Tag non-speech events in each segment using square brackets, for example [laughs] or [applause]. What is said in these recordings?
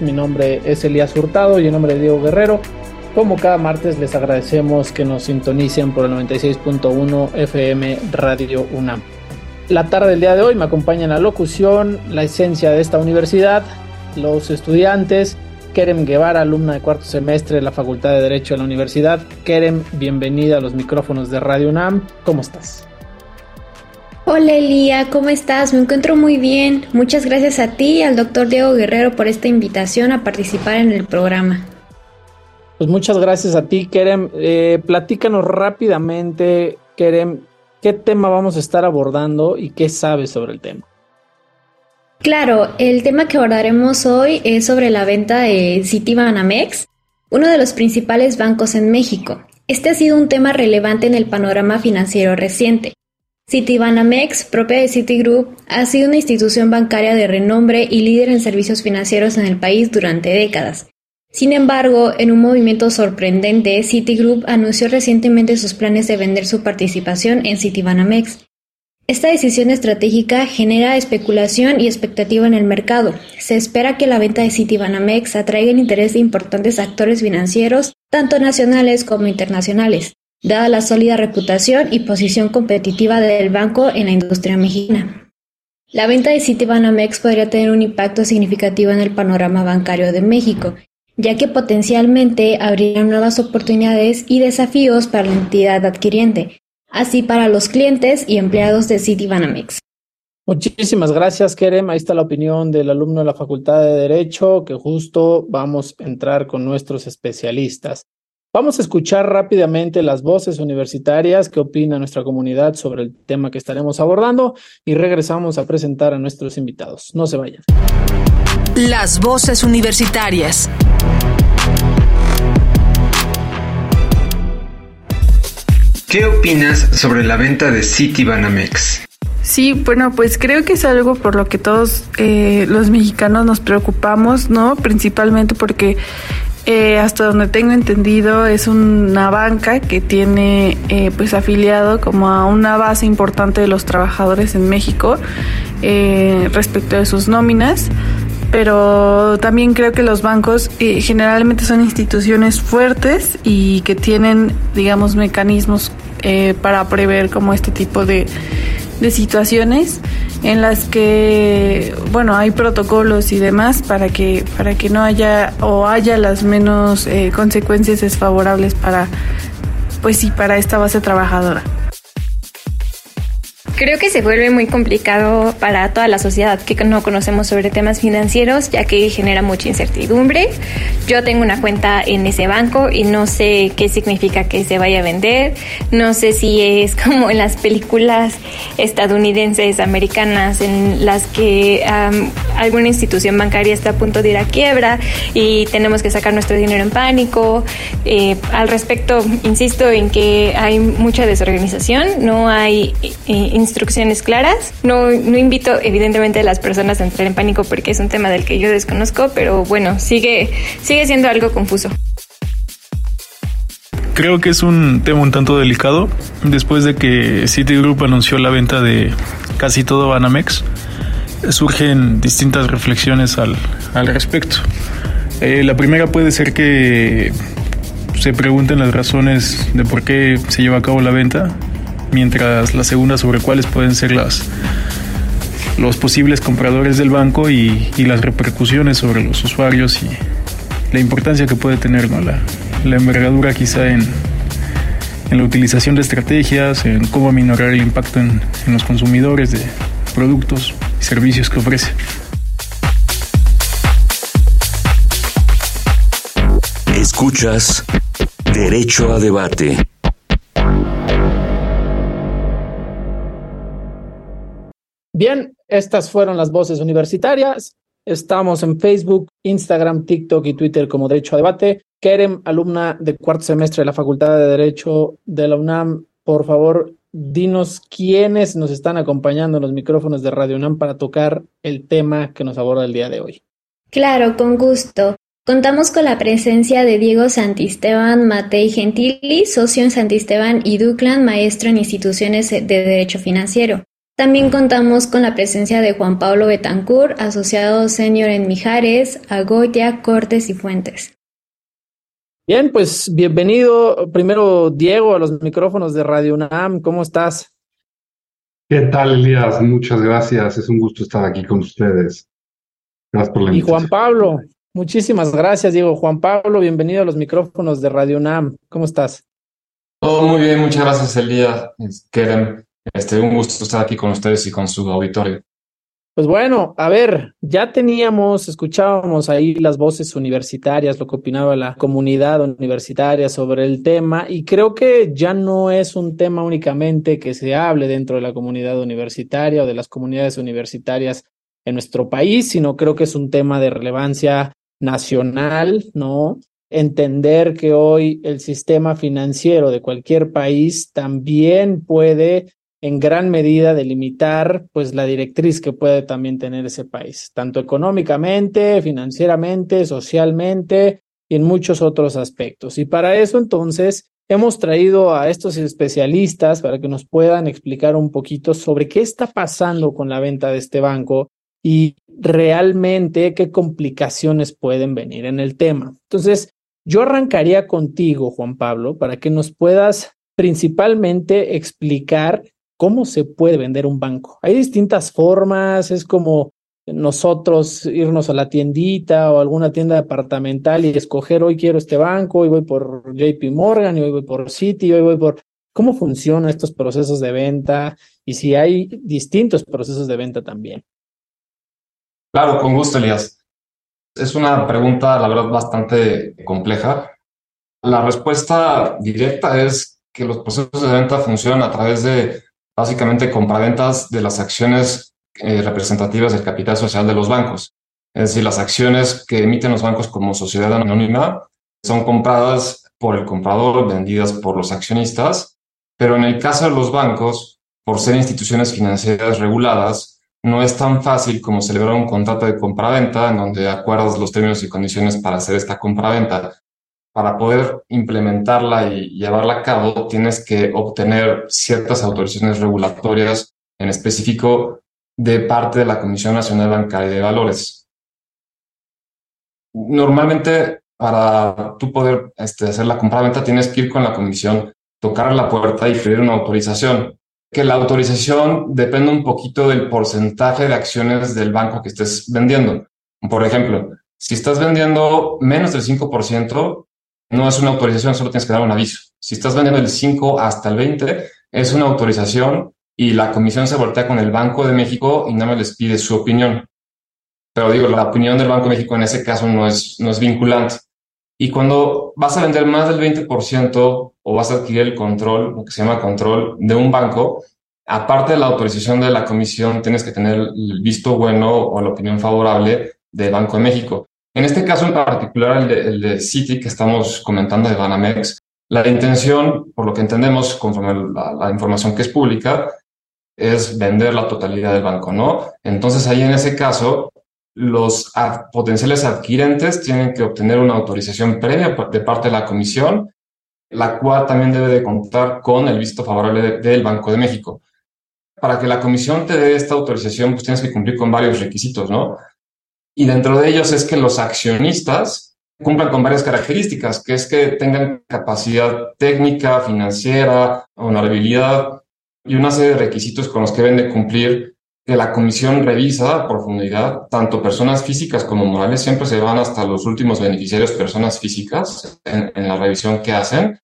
Mi nombre es Elías Hurtado y en nombre de Diego Guerrero. Como cada martes les agradecemos que nos sintonicen por el 96.1 FM Radio UNAM. La tarde del día de hoy me acompaña en la locución la esencia de esta universidad, los estudiantes, Kerem Guevara, alumna de cuarto semestre de la Facultad de Derecho de la Universidad. Kerem, bienvenida a los micrófonos de Radio UNAM. ¿Cómo estás? Hola Elía, ¿cómo estás? Me encuentro muy bien. Muchas gracias a ti y al doctor Diego Guerrero por esta invitación a participar en el programa. Pues muchas gracias a ti, Kerem. Eh, platícanos rápidamente, Kerem, qué tema vamos a estar abordando y qué sabes sobre el tema. Claro, el tema que abordaremos hoy es sobre la venta de Citibanamex, uno de los principales bancos en México. Este ha sido un tema relevante en el panorama financiero reciente. Citibanamex, propia de Citigroup, ha sido una institución bancaria de renombre y líder en servicios financieros en el país durante décadas. Sin embargo, en un movimiento sorprendente, Citigroup anunció recientemente sus planes de vender su participación en Citibanamex. Esta decisión estratégica genera especulación y expectativa en el mercado. Se espera que la venta de Citibanamex atraiga el interés de importantes actores financieros, tanto nacionales como internacionales dada la sólida reputación y posición competitiva del banco en la industria mexicana. La venta de Citibanamex podría tener un impacto significativo en el panorama bancario de México, ya que potencialmente abriría nuevas oportunidades y desafíos para la entidad adquiriente, así para los clientes y empleados de Citibanamex. Muchísimas gracias, Kerem. Ahí está la opinión del alumno de la Facultad de Derecho, que justo vamos a entrar con nuestros especialistas. Vamos a escuchar rápidamente las voces universitarias que opina nuestra comunidad sobre el tema que estaremos abordando y regresamos a presentar a nuestros invitados. No se vayan. Las voces universitarias. ¿Qué opinas sobre la venta de Citibanamex? Sí, bueno, pues creo que es algo por lo que todos eh, los mexicanos nos preocupamos, ¿no? Principalmente porque eh, hasta donde tengo entendido es una banca que tiene eh, pues afiliado como a una base importante de los trabajadores en México eh, respecto de sus nóminas. Pero también creo que los bancos generalmente son instituciones fuertes y que tienen digamos mecanismos para prever como este tipo de de situaciones en las que bueno hay protocolos y demás para que para que no haya o haya las menos eh, consecuencias desfavorables para pues sí para esta base trabajadora Creo que se vuelve muy complicado para toda la sociedad que no conocemos sobre temas financieros, ya que genera mucha incertidumbre. Yo tengo una cuenta en ese banco y no sé qué significa que se vaya a vender. No sé si es [laughs] como en las películas estadounidenses, americanas, en las que alguna institución bancaria está a punto de ir a quiebra y tenemos que sacar nuestro dinero en pánico. Eh, al respecto, insisto en que hay mucha desorganización, no hay eh, instrucciones claras. No, no invito evidentemente a las personas a entrar en pánico porque es un tema del que yo desconozco, pero bueno, sigue, sigue siendo algo confuso. Creo que es un tema un tanto delicado. Después de que Citigroup anunció la venta de casi todo Banamex, surgen distintas reflexiones al, al respecto. Eh, la primera puede ser que se pregunten las razones de por qué se lleva a cabo la venta mientras la segunda sobre cuáles pueden ser las los posibles compradores del banco y, las repercusiones sobre los usuarios la importancia que puede tener, ¿no? La, la envergadura quizá en, en la utilización de estrategias, en cómo aminorar el impacto en, en los consumidores de productos y servicios que ofrece. Escuchas Derecho a Debate. Bien, estas fueron las voces universitarias. Estamos en Facebook, Instagram, TikTok y Twitter como Derecho a Debate. Kerem, alumna de cuarto semestre de la Facultad de Derecho de la UNAM, por favor, dinos quiénes nos están acompañando en los micrófonos de Radio UNAM para tocar el tema que nos aborda el día de hoy. Claro, con gusto. Contamos con la presencia de Diego Santisteban Matei Gentili, socio en Santisteban y Duclan, maestro en instituciones de Derecho Financiero. También contamos con la presencia de Juan Pablo Betancourt, asociado senior en Mijares, Agoya, Cortes y Fuentes. Bien, pues bienvenido primero Diego a los micrófonos de Radio UNAM. ¿Cómo estás? ¿Qué tal, Elías? Muchas gracias. Es un gusto estar aquí con ustedes. Gracias por la invitación. Y Juan Pablo, muchísimas gracias, Diego. Juan Pablo, bienvenido a los micrófonos de Radio UNAM. ¿Cómo estás? Todo muy bien, muchas gracias, Elías. Kerem. Este, un gusto estar aquí con ustedes y con su auditorio. Pues bueno, a ver, ya teníamos, escuchábamos ahí las voces universitarias, lo que opinaba la comunidad universitaria sobre el tema, y creo que ya no es un tema únicamente que se hable dentro de la comunidad universitaria o de las comunidades universitarias en nuestro país, sino creo que es un tema de relevancia nacional, ¿no? Entender que hoy el sistema financiero de cualquier país también puede en gran medida delimitar pues la directriz que puede también tener ese país, tanto económicamente, financieramente, socialmente y en muchos otros aspectos. Y para eso entonces hemos traído a estos especialistas para que nos puedan explicar un poquito sobre qué está pasando con la venta de este banco y realmente qué complicaciones pueden venir en el tema. Entonces, yo arrancaría contigo, Juan Pablo, para que nos puedas principalmente explicar cómo se puede vender un banco. Hay distintas formas, es como nosotros irnos a la tiendita o alguna tienda departamental y escoger hoy quiero este banco, hoy voy por JP Morgan, hoy voy por Citi, hoy voy por cómo funcionan estos procesos de venta y si hay distintos procesos de venta también. Claro, con gusto, Elías. Es una pregunta, la verdad, bastante compleja. La respuesta directa es que los procesos de venta funcionan a través de básicamente compraventas de las acciones eh, representativas del capital social de los bancos. Es decir, las acciones que emiten los bancos como sociedad anónima son compradas por el comprador, vendidas por los accionistas, pero en el caso de los bancos, por ser instituciones financieras reguladas, no es tan fácil como celebrar un contrato de compraventa en donde acuerdas los términos y condiciones para hacer esta compraventa para poder implementarla y llevarla a cabo, tienes que obtener ciertas autorizaciones regulatorias, en específico de parte de la Comisión Nacional Bancaria de Valores. Normalmente, para tú poder este, hacer la compraventa, tienes que ir con la comisión, tocar la puerta y pedir una autorización. Que la autorización depende un poquito del porcentaje de acciones del banco que estés vendiendo. Por ejemplo, si estás vendiendo menos del 5%, no es una autorización, solo tienes que dar un aviso. Si estás vendiendo el 5 hasta el 20, es una autorización y la comisión se voltea con el Banco de México y nada más les pide su opinión. Pero digo, la opinión del Banco de México en ese caso no es, no es vinculante. Y cuando vas a vender más del 20% o vas a adquirir el control, lo que se llama control de un banco, aparte de la autorización de la comisión, tienes que tener el visto bueno o la opinión favorable del Banco de México. En este caso en particular, el de, el Citi que estamos comentando de Banamex, la intención, por lo que entendemos conforme la, la información que es pública, es vender la totalidad del banco, ¿no? Entonces ahí en ese caso, los potenciales adquirentes tienen que obtener una autorización previa de parte de la comisión, la cual también debe de contar con el visto favorable del Banco de México. Para que la comisión te dé esta autorización, pues tienes que cumplir con varios requisitos, ¿no? Y dentro de ellos es que los accionistas cumplan con varias características, que es que tengan capacidad técnica, financiera, honorabilidad y una serie de requisitos con los que deben de cumplir que la comisión revisa a profundidad, tanto personas físicas como morales, siempre se van hasta los últimos beneficiarios, personas físicas, en, la revisión que hacen,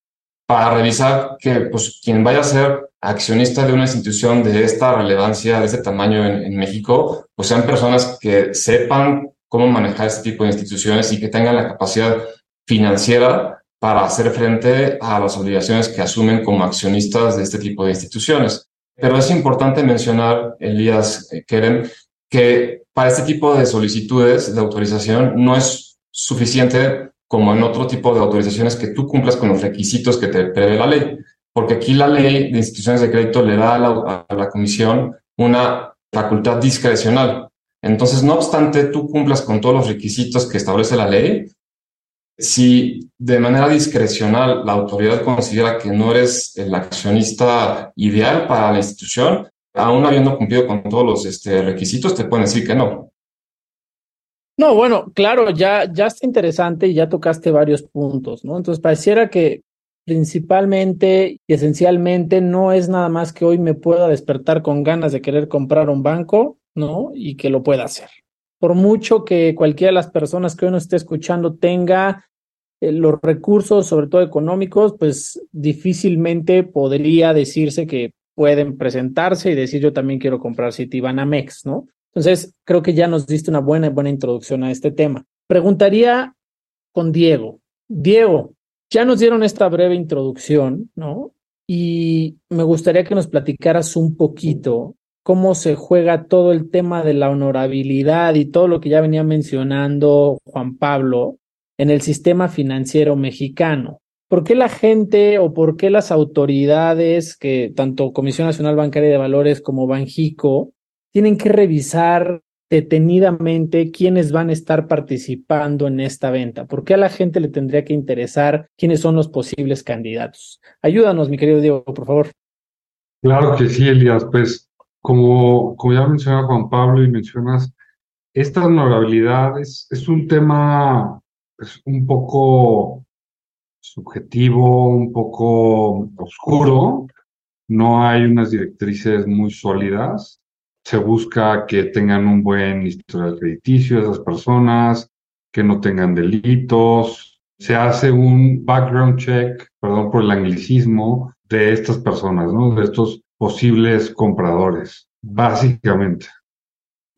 para revisar que pues, quien vaya a ser accionista de una institución de esta relevancia, de este tamaño en, México, pues sean personas que sepan cómo manejar este tipo de instituciones y que tengan la capacidad financiera para hacer frente a las obligaciones que asumen como accionistas de este tipo de instituciones. Pero es importante mencionar, Elías eh, Keren, que para este tipo de solicitudes de autorización no es suficiente como en otro tipo de autorizaciones que tú cumplas con los requisitos que te prevé la ley, porque aquí la ley de instituciones de crédito le da a la, comisión una facultad discrecional. Entonces, no obstante tú cumplas con todos los requisitos que establece la ley, si de manera discrecional la autoridad considera que no eres el accionista ideal para la institución, aún habiendo cumplido con todos los este, requisitos, te pueden decir que no. No, bueno, claro, ya, ya está interesante y ya tocaste varios puntos, ¿no? Entonces, pareciera que principalmente y esencialmente no es nada más que hoy me pueda despertar con ganas de querer comprar un banco, ¿no? Y que lo pueda hacer por mucho que cualquiera de las personas que hoy nos esté escuchando tenga eh, los recursos, sobre todo económicos, pues difícilmente podría decirse que pueden presentarse y decir yo también quiero comprar Citibanamex, ¿no? Entonces, creo que ya nos diste una buena, buena introducción a este tema. Preguntaría con Diego. Diego, ya nos dieron esta breve introducción, ¿no? Y me gustaría que nos platicaras un poquito cómo se juega todo el tema de la honorabilidad y todo lo que ya venía mencionando Juan Pablo en el sistema financiero mexicano. ¿Por qué la gente o por qué las autoridades, que tanto Comisión Nacional Bancaria de Valores como Banjico, tienen que revisar detenidamente quiénes van a estar participando en esta venta? ¿Por qué a la gente le tendría que interesar quiénes son los posibles candidatos? Ayúdanos, mi querido Diego, por favor. Claro que sí, Elías. Pues como, como ya menciona Juan Pablo y mencionas, esta honorabilidad es, es un tema es un poco subjetivo, un poco oscuro. No hay unas directrices muy sólidas. Se busca que tengan un buen historial crediticio esas personas, que no tengan delitos. Se hace un background check, perdón por el anglicismo, de estas personas, ¿no? De estos posibles compradores, básicamente.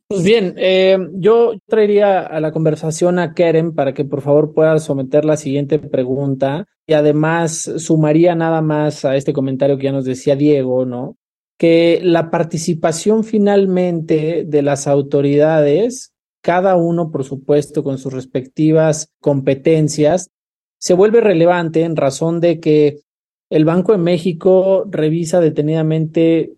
Pues bien, eh, yo traería a la conversación a Keren para que por favor pueda someter la siguiente pregunta y además sumaría nada más a este comentario que ya nos decía Diego, ¿no? Que la participación finalmente de las autoridades, cada uno por supuesto con sus respectivas competencias, se vuelve relevante en razón de que el Banco de México revisa detenidamente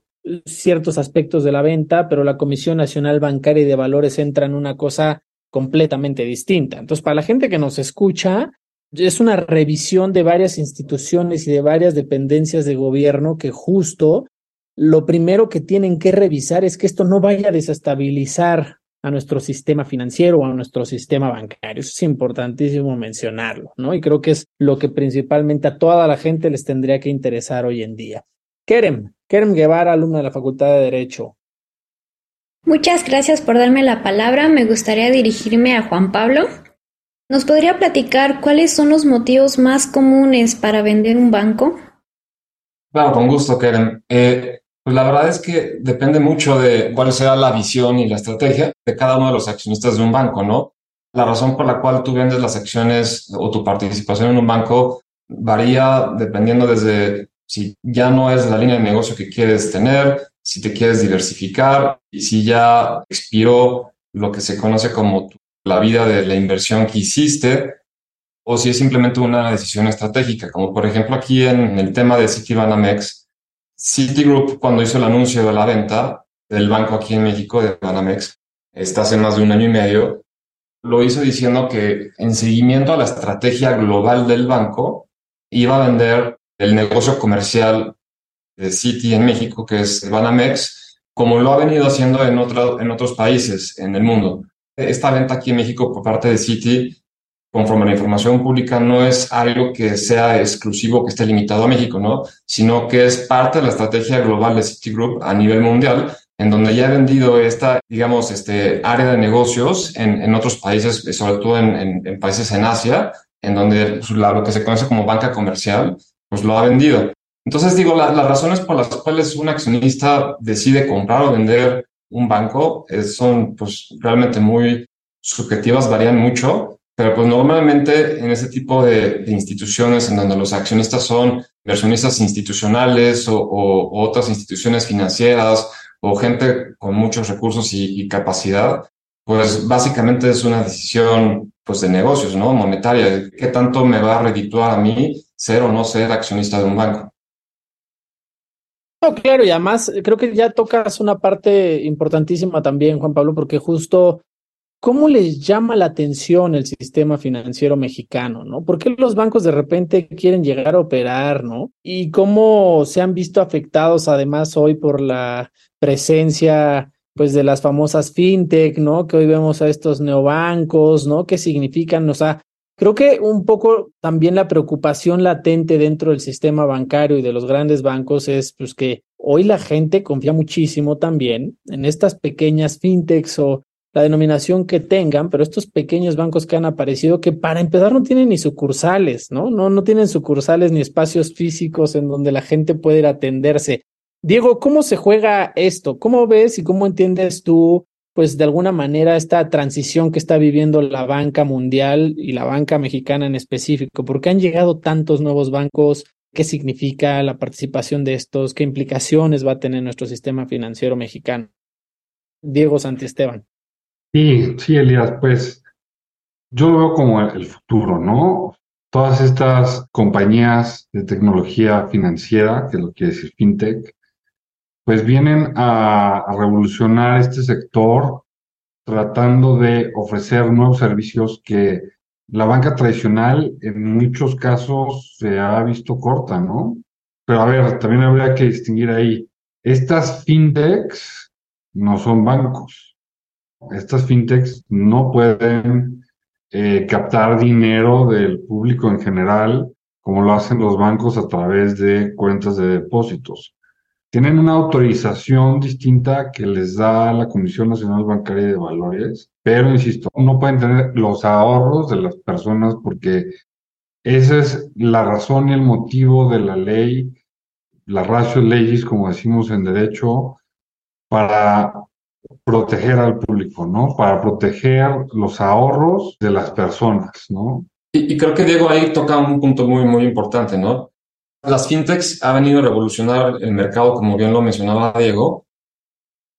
ciertos aspectos de la venta, pero la Comisión Nacional Bancaria y de Valores entra en una cosa completamente distinta. Entonces, para la gente que nos escucha, es una revisión de varias instituciones y de varias dependencias de gobierno que justo lo primero que tienen que revisar es que esto no vaya a desestabilizar a nuestro sistema financiero o a nuestro sistema bancario. Eso es importantísimo mencionarlo, ¿no? Y creo que es lo que principalmente a toda la gente les tendría que interesar hoy en día. Kerem, Kerem Guevara, alumna de la Facultad de Derecho. Muchas gracias por darme la palabra. Me gustaría dirigirme a Juan Pablo. ¿Nos podría platicar cuáles son los motivos más comunes para vender un banco? Claro, con gusto, Kerem. Eh, pues la verdad es que depende mucho de cuál sea la visión y la estrategia de cada uno de los accionistas de un banco, ¿no? La razón por la cual tú vendes las acciones o tu participación en un banco varía dependiendo desde si ya no es la línea de negocio que quieres tener, si te quieres diversificar y si ya expiró lo que se conoce como la vida de la inversión que hiciste o si es simplemente una decisión estratégica, como por ejemplo aquí en el tema de Citibanamex, Citigroup, cuando hizo el anuncio de la venta del banco aquí en México, de Banamex, está hace más de un año y medio, lo hizo diciendo que en seguimiento a la estrategia global del banco, iba a vender el negocio comercial de Citi en México, que es Banamex, como lo ha venido haciendo en, otros países en el mundo. Esta venta aquí en México por parte de Citi conforme a la información pública, no es algo que sea exclusivo, que esté limitado a México, ¿no? Sino que es parte de la estrategia global de Citigroup a nivel mundial en donde ya he vendido esta, digamos, este área de negocios en, en otros países, sobre todo en, países en Asia, en donde pues, lo que se conoce como banca comercial, pues lo ha vendido. Entonces, digo, las razones por las cuales un accionista decide comprar o vender un banco son pues realmente muy subjetivas, varían mucho, pero pues normalmente en ese tipo de, instituciones en donde los accionistas son inversionistas institucionales o, otras instituciones financieras o gente con muchos recursos y, capacidad, pues básicamente es una decisión pues de negocios, ¿no? Monetaria. ¿Qué tanto me va a redituar a mí ser o no ser accionista de un banco? No, claro, y además creo que ya tocas una parte importantísima también, Juan Pablo, porque justo ¿Cómo les llama la atención el sistema financiero mexicano, no? ¿Por qué los bancos de repente quieren llegar a operar, no? Y cómo se han visto afectados además hoy por la presencia pues de las famosas fintech, ¿no? Que hoy vemos a estos neobancos, ¿no? ¿Qué significan? O sea, creo que un poco también la preocupación latente dentro del sistema bancario y de los grandes bancos es pues que hoy la gente confía muchísimo también en estas pequeñas fintechs o la denominación que tengan, pero estos pequeños bancos que han aparecido, que para empezar no tienen ni sucursales, ¿no? No, no tienen sucursales ni espacios físicos en donde la gente puede ir a atenderse. Diego, ¿cómo se juega esto? ¿Cómo ves y cómo entiendes tú, pues de alguna manera, esta transición que está viviendo la banca mundial y la banca mexicana en específico? ¿Por qué han llegado tantos nuevos bancos? ¿Qué significa la participación de estos? ¿Qué implicaciones va a tener nuestro sistema financiero mexicano? Diego Santiesteban. Sí, sí, Elías, pues yo lo veo como el futuro, ¿no? Todas estas compañías de tecnología financiera, que lo quiere decir fintech, pues vienen a, revolucionar este sector tratando de ofrecer nuevos servicios que la banca tradicional en muchos casos se ha visto corta, ¿no? Pero a ver, también habría que distinguir ahí, estas fintechs no son bancos estas fintechs no pueden eh, captar dinero del público en general como lo hacen los bancos a través de cuentas de depósitos. Tienen una autorización distinta que les da la Comisión Nacional Bancaria de Valores, pero insisto, no pueden tener los ahorros de las personas porque esa es la razón y el motivo de la ley, la ratio leyes, como decimos en derecho, para proteger al público, ¿no? Para proteger los ahorros de las personas, ¿no? Y, creo que Diego ahí toca un punto muy, muy importante, ¿no? Las fintechs han venido a revolucionar el mercado, como bien lo mencionaba Diego,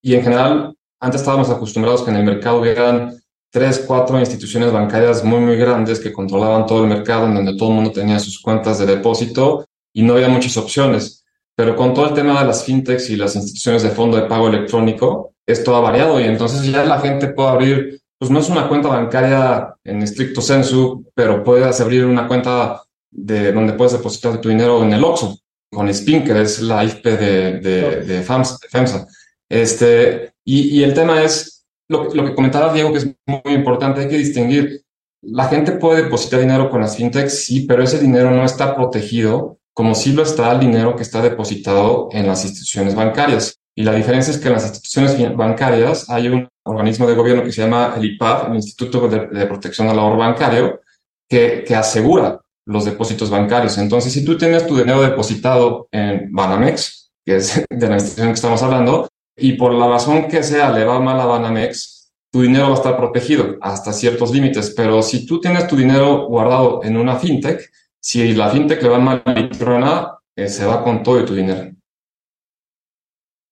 y en general, antes estábamos acostumbrados que en el mercado hubieran tres, cuatro instituciones bancarias muy, muy grandes que controlaban todo el mercado, en donde todo el mundo tenía sus cuentas de depósito y no había muchas opciones. Pero con todo el tema de las fintechs y las instituciones de fondo de pago electrónico, esto ha variado y entonces ya la gente puede abrir, pues no es una cuenta bancaria en estricto sensu, pero puedes abrir una cuenta de donde puedes depositar tu dinero en el OXXO con SPIN, que es la IFP de, de, FEMSA. Este, y, el tema es lo, lo que comentaba Diego, que es muy importante, hay que distinguir. La gente puede depositar dinero con las fintechs, sí, pero ese dinero no está protegido como si lo está el dinero que está depositado en las instituciones bancarias. Y la diferencia es que en las instituciones bancarias hay un organismo de gobierno que se llama el IPAB, el Instituto de, Protección al Ahorro Bancario, que, que, asegura los depósitos bancarios. Entonces, si tú tienes tu dinero depositado en Banamex, que es de la institución que estamos hablando, y por la razón que sea le va mal a Banamex, tu dinero va a estar protegido hasta ciertos límites. Pero si tú tienes tu dinero guardado en una fintech, si la fintech le va mal y truena, eh, se va con todo tu dinero.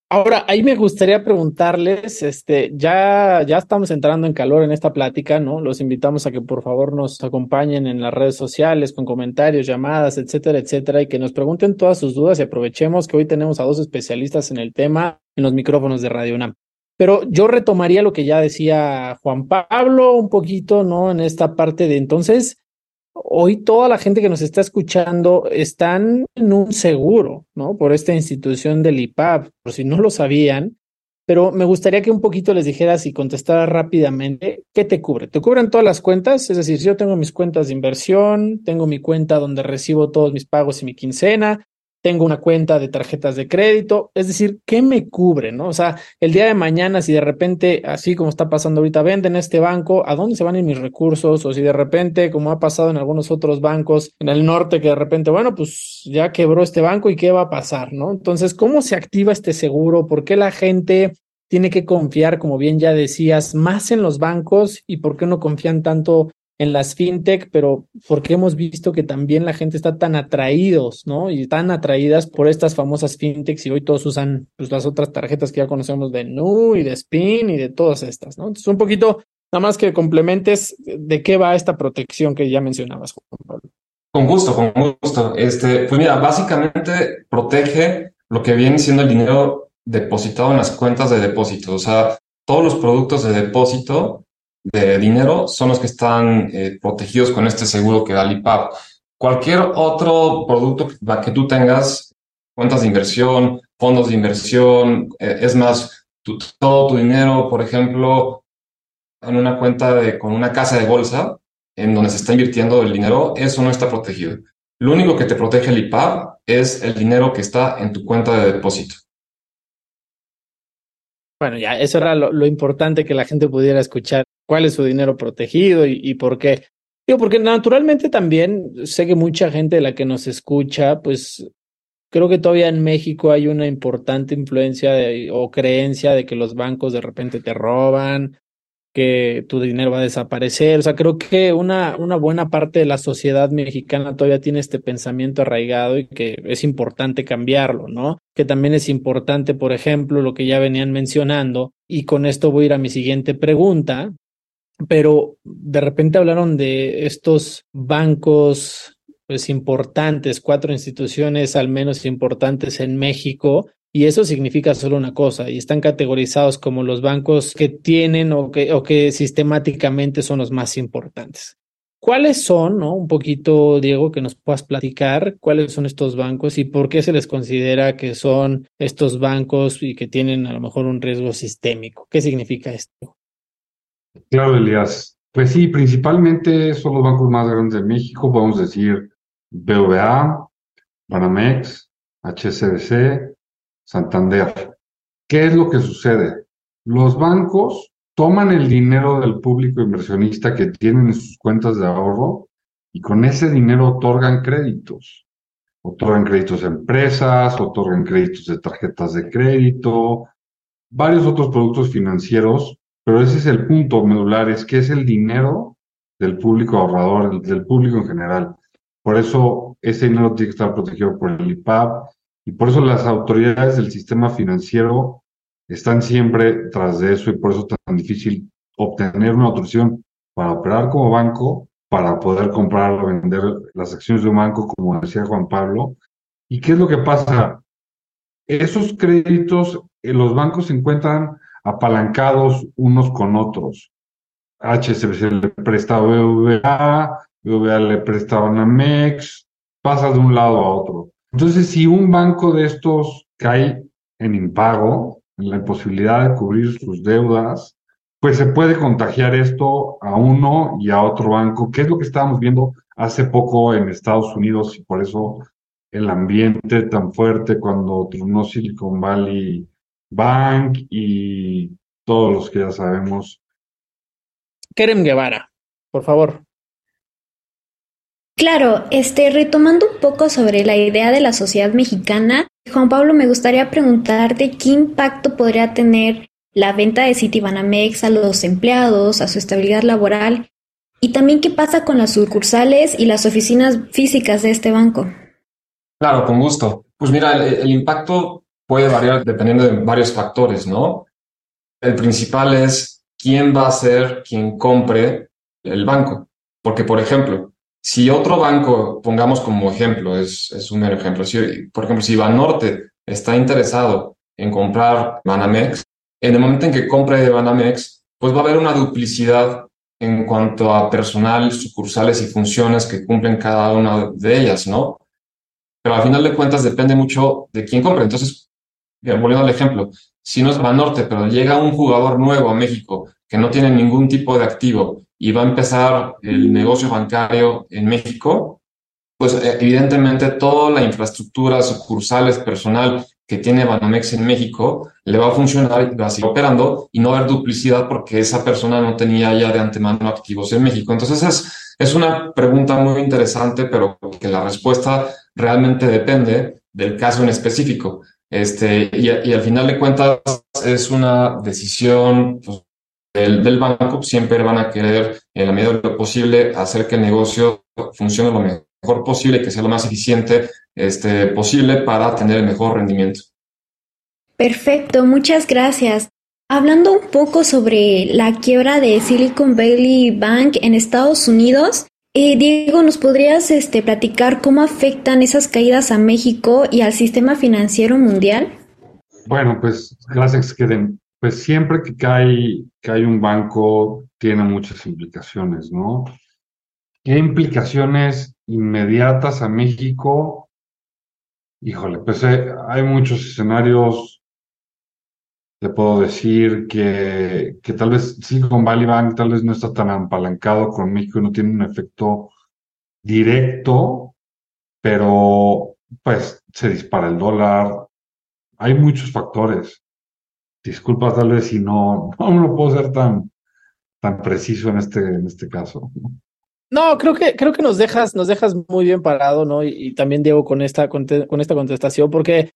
Ahora, ahí me gustaría preguntarles, este, ya, ya estamos entrando en calor en esta plática, ¿no? Los invitamos a que por favor nos acompañen en las redes sociales con comentarios, llamadas, etcétera, etcétera, y que nos pregunten todas sus dudas y aprovechemos que hoy tenemos a dos especialistas en el tema en los micrófonos de Radio UNAM. Pero yo retomaría lo que ya decía Juan Pablo un poquito, ¿no? En esta parte de entonces, hoy toda la gente que nos está escuchando están en un seguro, ¿no? Por esta institución del IPAP, por si no lo sabían, pero me gustaría que un poquito les dijeras y contestaras rápidamente, ¿qué te cubre? ¿Te cubren todas las cuentas? Es decir, si yo tengo mis cuentas de inversión, tengo mi cuenta donde recibo todos mis pagos y mi quincena, tengo una cuenta de tarjetas de crédito, es decir, ¿qué me cubre? ¿no? O sea, el día de mañana, si de repente, así como está pasando ahorita, venden este banco, ¿a dónde se van a ir mis recursos? O si de repente, como ha pasado en algunos otros bancos en el norte, que de repente, bueno, pues ya quebró este banco y qué va a pasar, ¿no? Entonces, ¿cómo se activa este seguro? ¿Por qué la gente tiene que confiar, como bien ya decías, más en los bancos y por qué no confían tanto en las fintech, pero porque hemos visto que también la gente está tan atraídos, ¿no? Y tan atraídas por estas famosas fintechs y hoy todos usan pues, las otras tarjetas que ya conocemos de Nu y de Spin y de todas estas, ¿no? Entonces, un poquito, nada más que complementes de qué va esta protección que ya mencionabas, Juan Pablo. Con gusto, con gusto. Este, pues mira, básicamente protege lo que viene siendo el dinero depositado en las cuentas de depósito. O sea, todos los productos de depósito de dinero son los que están eh, protegidos con este seguro que da el IPAP. Cualquier otro producto que, tú tengas, cuentas de inversión, fondos de inversión, eh, es más, todo tu dinero, por ejemplo, en una cuenta de, con una casa de bolsa, en donde se está invirtiendo el dinero, eso no está protegido. Lo único que te protege el IPAP es el dinero que está en tu cuenta de depósito. Bueno, ya eso era lo, importante que la gente pudiera escuchar, cuál es su dinero protegido y, por qué. Digo, porque naturalmente también sé que mucha gente de la que nos escucha, pues creo que todavía en México hay una importante influencia o creencia de que los bancos de repente te roban, que tu dinero va a desaparecer. O sea, creo que una, una buena parte de la sociedad mexicana todavía tiene este pensamiento arraigado y que es importante cambiarlo, ¿no? Que también es importante, por ejemplo, lo que ya venían mencionando, y con esto voy a ir a mi siguiente pregunta, pero de repente hablaron de estos bancos pues importantes, cuatro instituciones al menos importantes en México, y eso significa solo una cosa, y están categorizados como los bancos que tienen o que, o que sistemáticamente son los más importantes. ¿Cuáles son, no? Un poquito, Diego, que nos puedas platicar cuáles son estos bancos y por qué se les considera que son estos bancos y que tienen a lo mejor un riesgo sistémico. ¿Qué significa esto? Claro, Elías. Pues sí, principalmente son los bancos más grandes de México, podemos decir BVA, Banamex, HSBC, Santander. ¿Qué es lo que sucede? Los bancos toman el dinero del público inversionista que tienen en sus cuentas de ahorro y con ese dinero otorgan créditos. Otorgan créditos a empresas, otorgan créditos de tarjetas de crédito, varios otros productos financieros, pero ese es el punto medular, es que es el dinero del público ahorrador, del público en general. Por eso ese dinero tiene que estar protegido por el IPAP, y por eso las autoridades del sistema financiero están siempre tras de eso y por eso es tan difícil obtener una autorización para operar como banco, para poder comprar o vender las acciones de un banco, como decía Juan Pablo. ¿Y qué es lo que pasa? Esos créditos, eh, los bancos se encuentran apalancados unos con otros. HSBC le presta a BVA, BVA le presta a MEX, pasa de un lado a otro. Entonces, si un banco de estos cae en impago, en la imposibilidad de cubrir sus deudas, pues se puede contagiar esto a uno y a otro banco, que es lo que estábamos viendo hace poco en Estados Unidos y por eso el ambiente tan fuerte cuando tronó Silicon Valley Bank y todos los que ya sabemos. Kerem Guevara, por favor. Claro, este, retomando un poco sobre la idea de la sociedad mexicana, Juan Pablo, me gustaría preguntarte qué impacto podría tener la venta de Citibanamex a los empleados, a su estabilidad laboral, y también qué pasa con las sucursales y las oficinas físicas de este banco. Claro, con gusto. Pues mira, el, el impacto puede variar dependiendo de varios factores, ¿no? El principal es quién va a ser quien compre el banco. Porque, por ejemplo, si otro banco, pongamos como ejemplo, es, un mero ejemplo, si, por ejemplo, si Banorte está interesado en comprar Banamex, en el momento en que compre de Banamex, pues va a haber una duplicidad en cuanto a personal, sucursales y funciones que cumplen cada una de ellas, ¿no? Pero al final de cuentas depende mucho de quién compre. Entonces, volviendo al ejemplo, si no es Banorte, pero llega un jugador nuevo a México que no tiene ningún tipo de activo y va a empezar el negocio bancario en México, pues eh, evidentemente toda la infraestructura, sucursales, personal que tiene Banamex en México le va a funcionar y va a seguir operando y no va a haber duplicidad porque esa persona no tenía ya de antemano activos en México. Entonces es, es una pregunta muy interesante, pero que la respuesta realmente depende del caso en específico. Este, y, y al final de cuentas es una decisión pues, del, del, banco, siempre van a querer, en la medida de lo posible, hacer que el negocio funcione lo mejor posible, que sea lo más eficiente este, posible para tener el mejor rendimiento. Perfecto, muchas gracias. Hablando un poco sobre la quiebra de Silicon Valley Bank en Estados Unidos, eh, Diego, ¿nos podrías este, platicar cómo afectan esas caídas a México y al sistema financiero mundial? Bueno, pues gracias, Keren. Pues siempre que cae, un banco tiene muchas implicaciones, ¿no? ¿Qué implicaciones inmediatas a México? Híjole, pues eh, hay muchos escenarios. Te puedo decir que, que tal vez Silicon Valley Bank tal vez no está tan apalancado con México, no tiene un efecto directo, pero pues se dispara el dólar. Hay muchos factores disculpa tal vez si no, [laughs] no, no puedo ser tan, tan preciso en este, en este caso. No, creo que, creo que nos dejas, nos dejas muy bien parado, ¿no? Y, también Diego con esta, con, con esta contestación, porque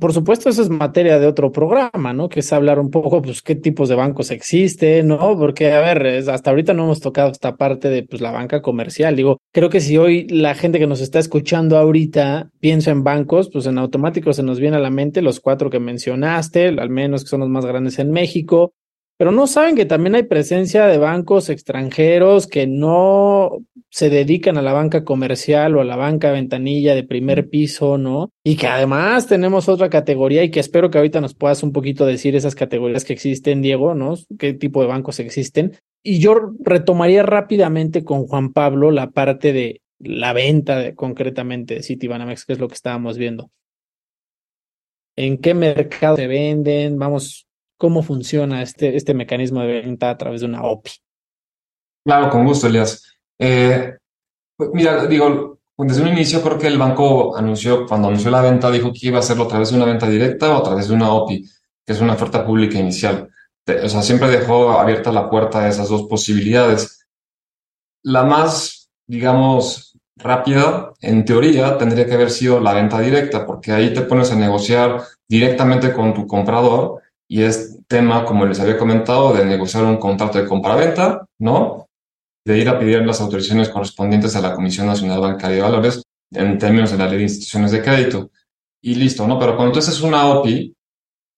por supuesto, eso es materia de otro programa, ¿no? Que es hablar un poco, pues, qué tipos de bancos existen, ¿no? Porque, a ver, hasta ahorita no hemos tocado esta parte de, pues, la banca comercial. Digo, creo que si hoy la gente que nos está escuchando ahorita piensa en bancos, pues en automático se nos viene a la mente los cuatro que mencionaste, al menos que son los más grandes en México, pero no saben que también hay presencia de bancos extranjeros que no se dedican a la banca comercial o a la banca ventanilla de primer piso, ¿no? Y que además tenemos otra categoría y que espero que ahorita nos puedas un poquito decir esas categorías que existen, Diego, ¿no? ¿Qué tipo de bancos existen? Y yo retomaría rápidamente con Juan Pablo la parte de la venta de, concretamente de Citibanamex, que es lo que estábamos viendo. ¿En qué mercado se venden? Vamos, ¿cómo funciona este, este mecanismo de venta a través de una OPI? Claro, con gusto, Elias. Eh, pues mira, digo, desde un inicio creo que el banco anunció, cuando anunció la venta, dijo que iba a hacerlo a través de una venta directa o a través de una OPI, que es una oferta pública inicial. O sea, siempre dejó abierta la puerta a esas dos posibilidades. La más, digamos, rápida, en teoría, tendría que haber sido la venta directa, porque ahí te pones a negociar directamente con tu comprador y es tema, como les había comentado, de negociar un contrato de compra-venta, ¿no? de ir a pedir las autorizaciones correspondientes a la Comisión Nacional Bancaria de Valores en términos de la ley de instituciones de crédito. Y listo, ¿no? Pero cuando tú haces una OPI,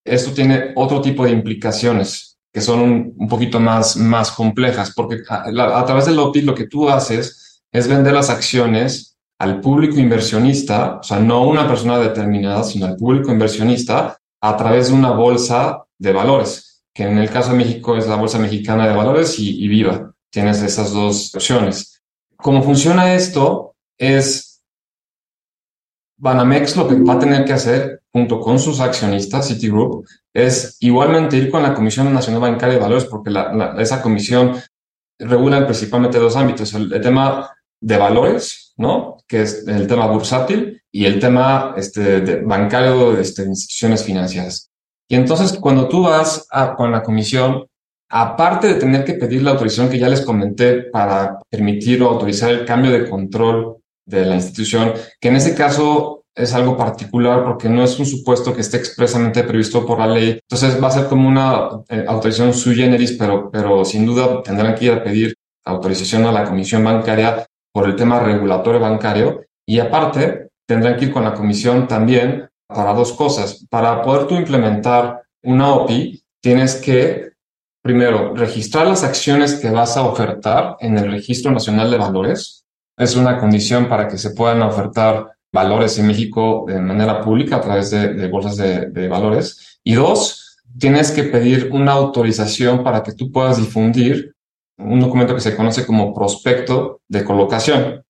esto tiene otro tipo de implicaciones que son un, poquito más, más complejas, porque a, a través del OPI lo que tú haces es vender las acciones al público inversionista, o sea, no una persona determinada, sino al público inversionista a través de una bolsa de valores, que en el caso de México es la Bolsa Mexicana de Valores y, Viva tienes esas dos opciones. ¿Cómo funciona esto? Es Banamex lo que va a tener que hacer junto con sus accionistas, Citigroup, es igualmente ir con la Comisión Nacional Bancaria de Valores, porque esa comisión regula principalmente dos ámbitos, el, tema de valores, ¿no? Que es el tema bursátil y el tema este, de bancario este, de instituciones financieras. Y entonces, cuando tú vas con la comisión, aparte de tener que pedir la autorización que ya les comenté para permitir o autorizar el cambio de control de la institución, que en ese caso es algo particular porque no es un supuesto que esté expresamente previsto por la ley. Entonces va a ser como una eh, autorización sui generis, pero, pero sin duda tendrán que ir a pedir autorización a la Comisión Bancaria por el tema regulatorio bancario y aparte tendrán que ir con la Comisión también para dos cosas. Para poder tú implementar una OPI, tienes que Primero, registrar las acciones que vas a ofertar en el Registro Nacional de Valores. Es una condición para que se puedan ofertar valores en México de manera pública a través de, bolsas de, valores. Y dos, tienes que pedir una autorización para que tú puedas difundir un documento que se conoce como prospecto de colocación.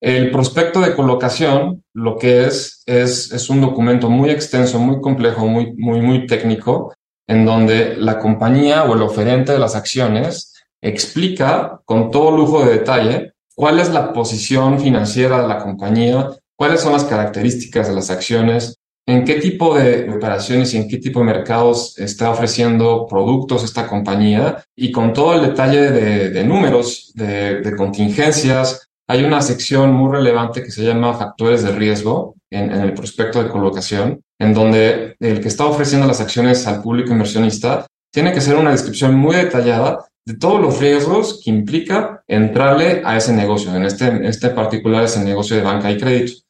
El prospecto de colocación lo que es, es, es un documento muy extenso, muy complejo, muy, muy, muy técnico, en donde la compañía o el oferente de las acciones explica con todo lujo de detalle cuál es la posición financiera de la compañía, cuáles son las características de las acciones, en qué tipo de operaciones y en qué tipo de mercados está ofreciendo productos esta compañía y con todo el detalle de, números, de, contingencias. Hay una sección muy relevante que se llama factores de riesgo en, el prospecto de colocación, en donde el que está ofreciendo las acciones al público inversionista tiene que ser una descripción muy detallada de todos los riesgos que implica entrarle a ese negocio, en este, en este particular es el negocio de banca y crédito.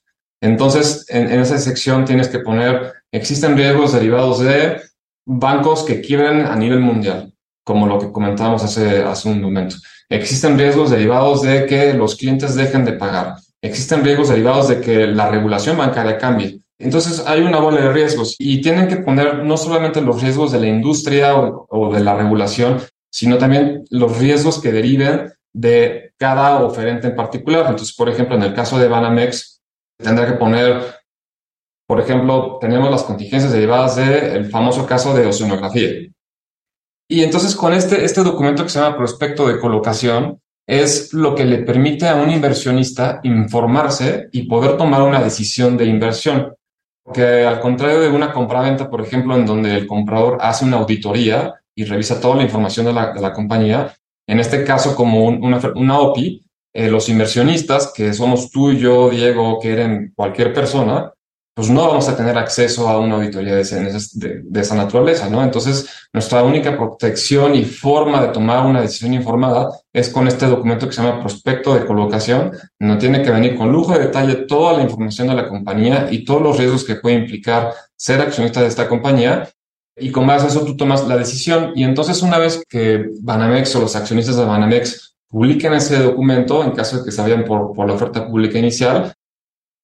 Entonces, en, esa sección tienes que poner, existen riesgos derivados de bancos que quiebren a nivel mundial, como lo que comentábamos hace, hace un momento. Existen riesgos derivados de que los clientes dejen de pagar. Existen riesgos derivados de que la regulación bancaria cambie. Entonces hay una bola de riesgos y tienen que poner no solamente los riesgos de la industria o, o de la regulación, sino también los riesgos que deriven de cada oferente en particular. Entonces, por ejemplo, en el caso de Banamex, tendrá que poner, por ejemplo, tenemos las contingencias derivadas del famoso caso de oceanografía. Y entonces con este, este documento que se llama prospecto de colocación, es lo que le permite a un inversionista informarse y poder tomar una decisión de inversión. Porque al contrario de una compraventa, por ejemplo, en donde el comprador hace una auditoría y revisa toda la información de la, de la compañía, en este caso como una, una OPI, eh, los inversionistas, que somos tú yo, Diego, que eran cualquier persona, pues no vamos a tener acceso a una auditoría de, de, esa naturaleza, ¿no? Entonces, nuestra única protección y forma de tomar una decisión informada es con este documento que se llama prospecto de colocación, donde tiene que venir con lujo de detalle toda la información de la compañía y todos los riesgos que puede implicar ser accionista de esta compañía. Y con base a eso tú tomas la decisión. Y entonces, una vez que Banamex o los accionistas de Banamex publiquen ese documento en caso de que se por, por la oferta pública inicial,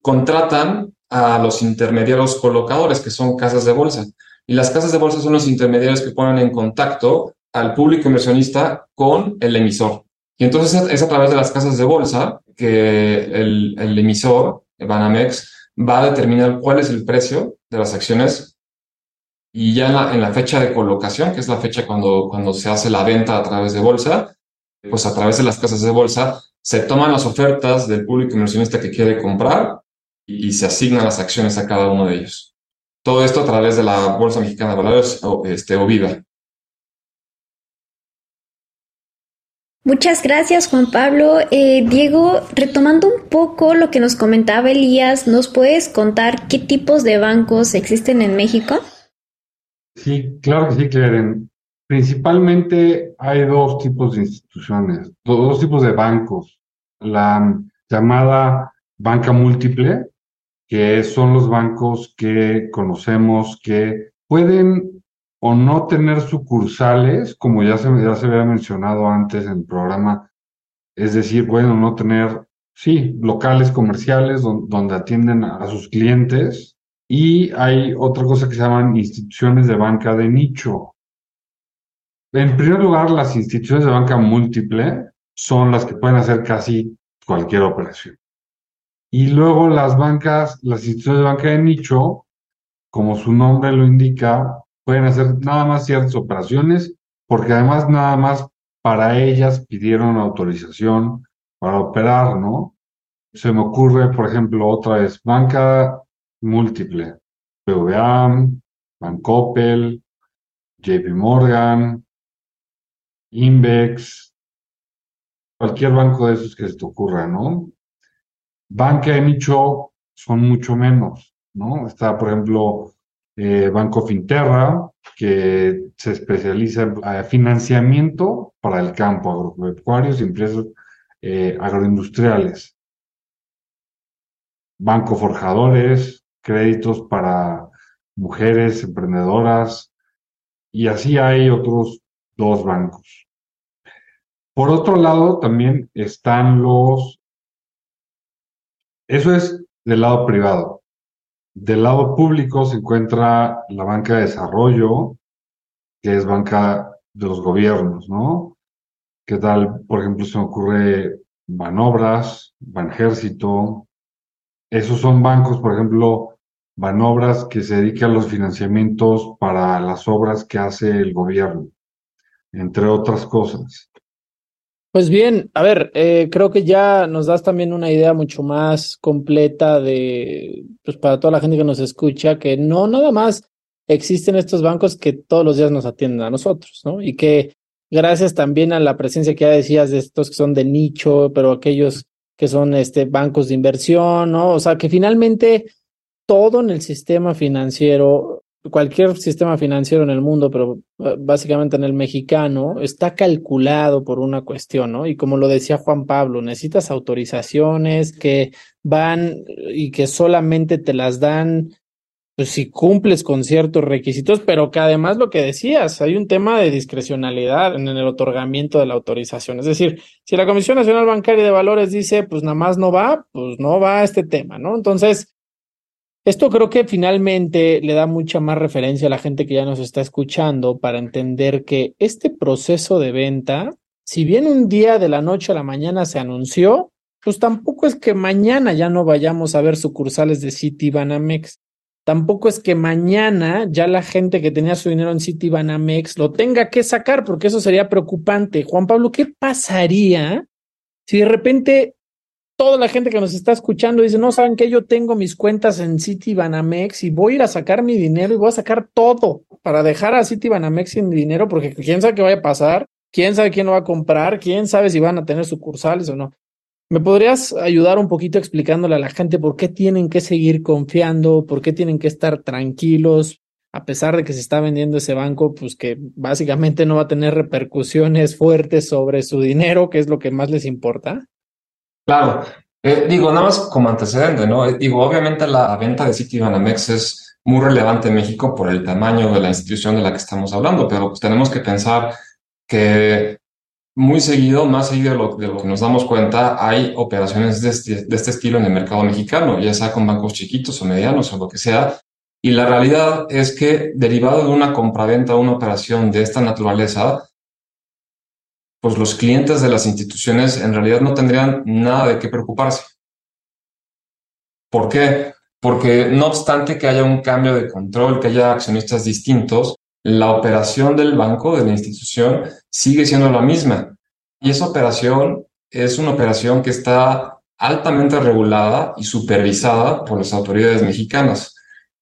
contratan a los intermediarios colocadores, que son casas de bolsa. Y las casas de bolsa son los intermediarios que ponen en contacto al público inversionista con el emisor. Y entonces es a través de las casas de bolsa que el, el emisor, Banamex, va a determinar cuál es el precio de las acciones y ya en la, en la, fecha de colocación, que es la fecha cuando, cuando se hace la venta a través de bolsa, pues a través de las casas de bolsa se toman las ofertas del público inversionista que quiere comprar y, se asignan las acciones a cada uno de ellos. Todo esto a través de la Bolsa Mexicana de Valores o, este, o Viva. Muchas gracias, Juan Pablo. Eh, Diego, retomando un poco lo que nos comentaba Elías, ¿nos puedes contar qué tipos de bancos existen en México? Sí, claro que sí, Claren. Principalmente hay dos tipos de instituciones, dos tipos de bancos. La llamada banca múltiple, que son los bancos que conocemos que pueden o no tener sucursales, como ya se, ya se había mencionado antes en el programa, es decir, pueden o no tener, sí, locales comerciales donde atienden a sus clientes. Y hay otra cosa que se llaman instituciones de banca de nicho, en primer lugar, las instituciones de banca múltiple son las que pueden hacer casi cualquier operación. Y luego las bancas, las instituciones de banca de nicho, como su nombre lo indica, pueden hacer nada más ciertas operaciones, porque además nada más para ellas pidieron autorización para operar, ¿no? Se me ocurre, por ejemplo, otra vez, banca múltiple, BVA, Bancoppel, JP Morgan, Invex, cualquier banco de esos que se te ocurra, ¿no? Banca de nicho son mucho menos, ¿no? Está, por ejemplo, eh, Banco Finterra, que se especializa en financiamiento para el campo, agropecuarios y empresas eh, agroindustriales. Banco Forjadores, créditos para mujeres emprendedoras, y así hay otros dos bancos. Por otro lado, también están los... Eso es del lado privado. Del lado público se encuentra la banca de desarrollo, que es banca de los gobiernos, ¿no? ¿Qué tal? Por ejemplo, se me ocurre Banobras, Banjército. Esos son bancos, por ejemplo, Banobras que se dedican a los financiamientos para las obras que hace el gobierno entre otras cosas. Pues bien, a ver, eh, creo que ya nos das también una idea mucho más completa de, pues para toda la gente que nos escucha, que no nada más existen estos bancos que todos los días nos atienden a nosotros, ¿no? Y que gracias también a la presencia que ya decías de estos que son de nicho, pero aquellos que son este bancos de inversión, ¿no? O sea, que finalmente todo en el sistema financiero cualquier sistema financiero en el mundo, pero eh, básicamente en el mexicano, está calculado por una cuestión, ¿no? Y como lo decía Juan Pablo, necesitas autorizaciones que van y que solamente te las dan pues si cumples con ciertos requisitos, pero que además lo que decías, hay un tema de discrecionalidad en el otorgamiento de la autorización. Es decir, si la Comisión Nacional Bancaria de Valores dice, pues nada más no va, pues no va a este tema, ¿no? Entonces, esto creo que finalmente le da mucha más referencia a la gente que ya nos está escuchando para entender que este proceso de venta, si bien un día de la noche a la mañana se anunció, pues tampoco es que mañana ya no vayamos a ver sucursales de Citibanamex. Tampoco es que mañana ya la gente que tenía su dinero en Citibanamex lo tenga que sacar, porque eso sería preocupante. Juan Pablo, ¿qué pasaría si de repente toda la gente que nos está escuchando dice, no, ¿saben que Yo tengo mis cuentas en Citibanamex y voy a ir a sacar mi dinero y voy a sacar todo para dejar a Citibanamex sin dinero porque quién sabe qué vaya a pasar, quién sabe quién lo va a comprar, quién sabe si van a tener sucursales o no. ¿Me podrías ayudar un poquito explicándole a la gente por qué tienen que seguir confiando, por qué tienen que estar tranquilos, a pesar de que se está vendiendo ese banco, pues que básicamente no va a tener repercusiones fuertes sobre su dinero, que es lo que más les importa? Claro, eh, digo, nada más como antecedente, ¿no? Eh, digo, obviamente la venta de Citibanamex es muy relevante en México por el tamaño de la institución de la que estamos hablando, pero pues tenemos que pensar que muy seguido, más seguido de lo, de lo que nos damos cuenta, hay operaciones de este, de este estilo en el mercado mexicano, ya sea con bancos chiquitos o medianos o lo que sea. Y la realidad es que derivado de una compraventa una operación de esta naturaleza, pues los clientes de las instituciones en realidad no tendrían nada de qué preocuparse. ¿Por qué? Porque no obstante que haya un cambio de control, que haya accionistas distintos, la operación del banco, de la institución, sigue siendo la misma. Y esa operación es una operación que está altamente regulada y supervisada por las autoridades mexicanas.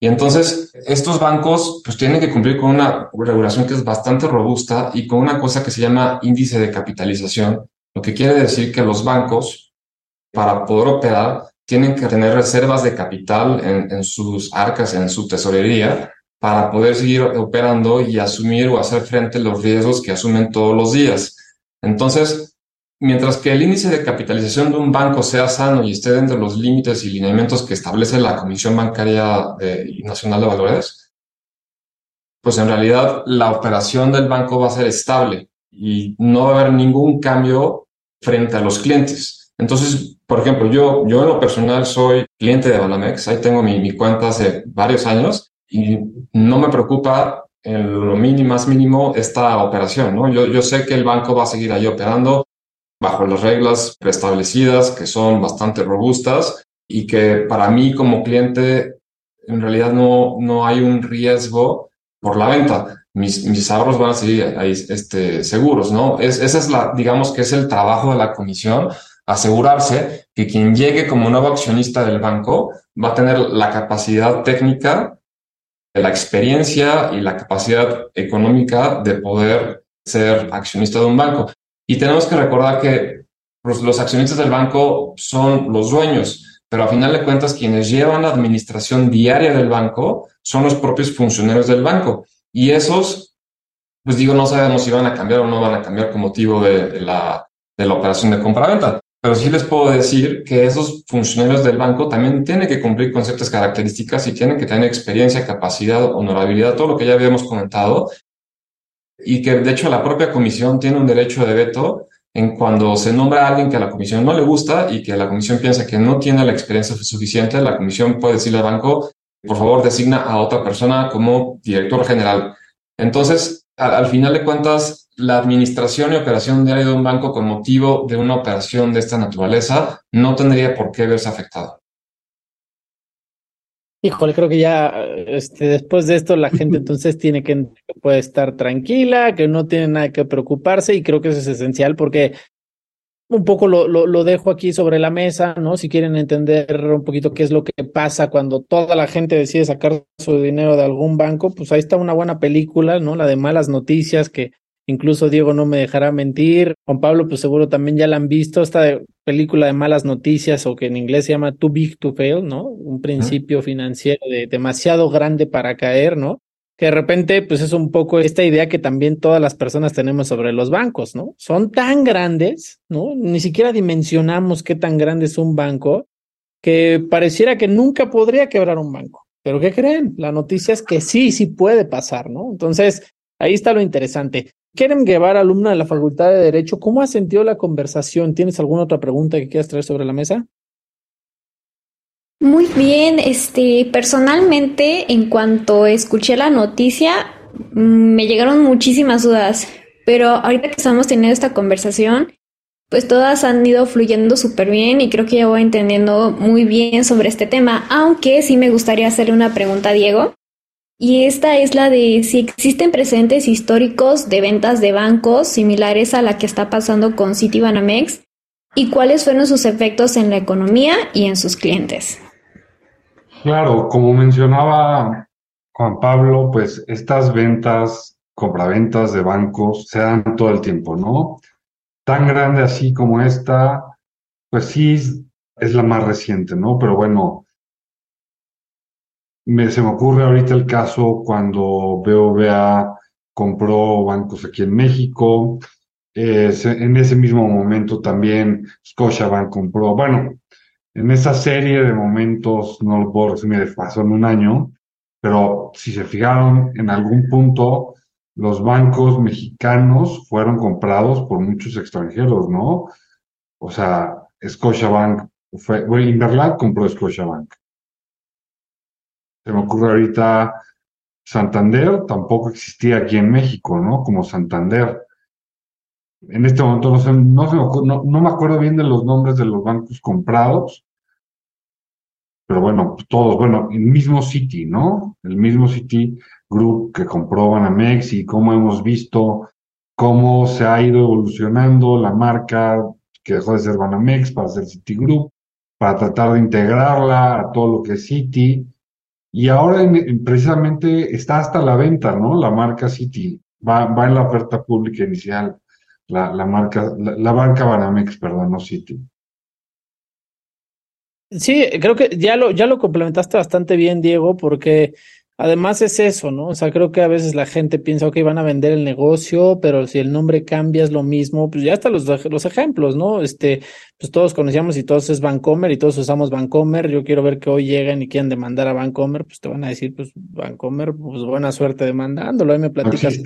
Y entonces estos bancos pues tienen que cumplir con una regulación que es bastante robusta y con una cosa que se llama índice de capitalización, lo que quiere decir que los bancos para poder operar tienen que tener reservas de capital en, en sus arcas, en su tesorería, para poder seguir operando y asumir o hacer frente a los riesgos que asumen todos los días. Entonces, Mientras que el índice de capitalización de un banco sea sano y esté dentro de los límites y lineamientos que establece la Comisión Bancaria Nacional de Valores, pues en realidad la operación del banco va a ser estable y no va a haber ningún cambio frente a los clientes. Entonces, por ejemplo, yo, yo en lo personal soy cliente de Banamex, ahí tengo mi, mi cuenta hace varios años y no me preocupa en lo mínimo, más mínimo esta operación, ¿no? Yo, yo sé que el banco va a seguir ahí operando, bajo las reglas preestablecidas que son bastante robustas y que para mí como cliente en realidad no, no hay un riesgo por la venta. Mis, mis ahorros van a seguir ahí, este, seguros, ¿no? Es, esa es la, digamos que es el trabajo de la comisión, asegurarse que quien llegue como nuevo accionista del banco va a tener la capacidad técnica, la experiencia y la capacidad económica de poder ser accionista de un banco. Y tenemos que recordar que pues, los accionistas del banco son los dueños, pero a final de cuentas quienes llevan la administración diaria del banco son los propios funcionarios del banco. Y esos, pues digo, no sabemos si van a cambiar o no van a cambiar con motivo de, la, de la operación de compra-venta. Pero sí les puedo decir que esos funcionarios del banco también tienen que cumplir con ciertas características y tienen que tener experiencia, capacidad, honorabilidad, todo lo que ya habíamos comentado, y que de hecho la propia comisión tiene un derecho de veto en cuando se nombra a alguien que a la comisión no le gusta y que la comisión piensa que no tiene la experiencia suficiente, la comisión puede decirle al banco, por favor, designa a otra persona como director general. Entonces, al, final de cuentas, la administración y operación diaria de un banco con motivo de una operación de esta naturaleza no tendría por qué verse afectado. Híjole, creo que ya este, después de esto la gente entonces tiene que puede estar tranquila, que no tiene nada que preocuparse y creo que eso es esencial porque un poco lo, lo, dejo aquí sobre la mesa, ¿no? Si quieren entender un poquito qué es lo que pasa cuando toda la gente decide sacar su dinero de algún banco, pues ahí está una buena película, ¿no? La de malas noticias que incluso Diego no me dejará mentir. Juan Pablo, pues seguro también ya la han visto, esta película de malas noticias o que en inglés se llama Too Big to Fail, ¿no? Un principio financiero de demasiado grande para caer, ¿no? que de repente, pues es un poco esta idea que también todas las personas tenemos sobre los bancos, ¿no? Son tan grandes, ¿no? Ni siquiera dimensionamos qué tan grande es un banco, que pareciera que nunca podría quebrar un banco. Pero ¿qué creen? La noticia es que sí, sí puede pasar, ¿no? Entonces, ahí está lo interesante. Kerem Guevara, alumna de la Facultad de Derecho, ¿cómo ha sentido la conversación? ¿Tienes alguna otra pregunta que quieras traer sobre la mesa? Muy bien, este, personalmente, en cuanto escuché la noticia, mm, me llegaron muchísimas dudas, pero ahorita que estamos teniendo esta conversación, pues todas han ido fluyendo súper bien y creo que ya voy entendiendo muy bien sobre este tema, aunque sí me gustaría hacerle una pregunta a Diego. Y esta es la de si existen precedentes históricos de ventas de bancos similares a la que está pasando con Citibanamex y cuáles fueron sus efectos en la economía y en sus clientes. Claro, como mencionaba Juan Pablo, pues estas ventas, compraventas de bancos se dan todo el tiempo, ¿no? Tan grande así como esta, pues sí es la más reciente, ¿no? Pero bueno, me, se me ocurre ahorita el caso cuando BOVA compró bancos aquí en México. En ese mismo momento también Scotiabank compró, bueno, en esa serie de momentos, no lo puedo resumir, pasó en un año, pero si se fijaron, en algún punto los bancos mexicanos fueron comprados por muchos extranjeros, ¿no? O sea, Scotiabank fue, bueno, Inverlat compró Scotiabank. Se me ocurre ahorita Santander, tampoco existía aquí en México, ¿no? Como Santander. En este momento no, sé, no, no me acuerdo bien de los nombres de los bancos comprados, pero bueno, todos, bueno, el mismo City, ¿no? El mismo City Group que compró Banamex y cómo hemos visto cómo se ha ido evolucionando la marca que dejó de ser Banamex para ser Group, para tratar de integrarla a todo lo que es City. Y ahora precisamente está hasta la venta, ¿no? La marca City va, va en la oferta pública inicial, la, la marca, la, la banca Banamex, perdón, no City. Sí, creo que ya lo, ya lo complementaste bastante bien, Diego, porque Además es eso, ¿no? O sea, creo que a veces la gente piensa, ok, van a vender el negocio, pero si el nombre cambia es lo mismo, pues ya están los, los ejemplos, ¿no? Este, pues todos conocíamos y todos es Vancomer y todos usamos Vancomer. Yo quiero ver que hoy lleguen y quieran demandar a Vancomer, pues te van a decir, pues Vancomer, pues buena suerte demandándolo, ahí me platicas.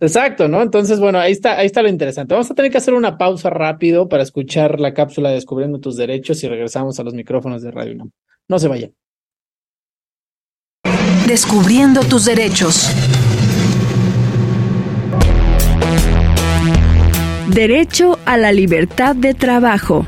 Exacto, ¿no? Entonces, bueno, ahí está, ahí está lo interesante. Vamos a tener que hacer una pausa rápido para escuchar la cápsula Descubriendo tus derechos y regresamos a los micrófonos de Radio UNAM. No se vayan. Descubriendo tus derechos. Derecho a la libertad de trabajo